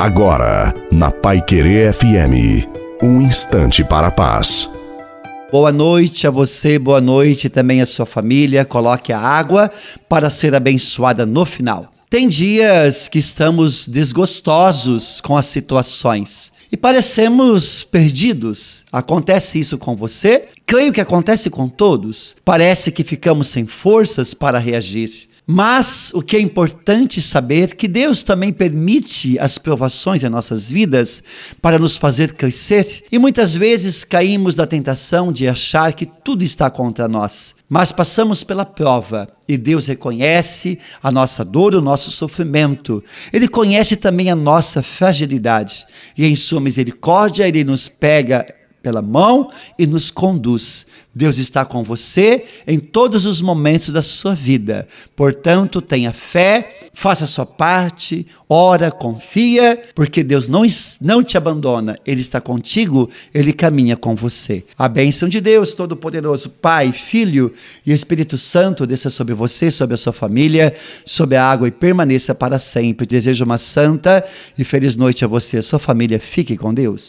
Agora, na Pai Querer FM, um instante para a paz. Boa noite a você, boa noite também à sua família. Coloque a água para ser abençoada no final. Tem dias que estamos desgostosos com as situações e parecemos perdidos. Acontece isso com você? Creio que acontece com todos. Parece que ficamos sem forças para reagir. Mas o que é importante saber é que Deus também permite as provações em nossas vidas para nos fazer crescer. E muitas vezes caímos na tentação de achar que tudo está contra nós. Mas passamos pela prova e Deus reconhece a nossa dor, o nosso sofrimento. Ele conhece também a nossa fragilidade. E em sua misericórdia, ele nos pega pela mão e nos conduz. Deus está com você em todos os momentos da sua vida. Portanto, tenha fé, faça a sua parte, ora, confia, porque Deus não, não te abandona. Ele está contigo, ele caminha com você. A bênção de Deus Todo-Poderoso, Pai, Filho e Espírito Santo desça sobre você, sobre a sua família, sobre a água e permaneça para sempre. Desejo uma santa e feliz noite a você e a sua família. Fique com Deus.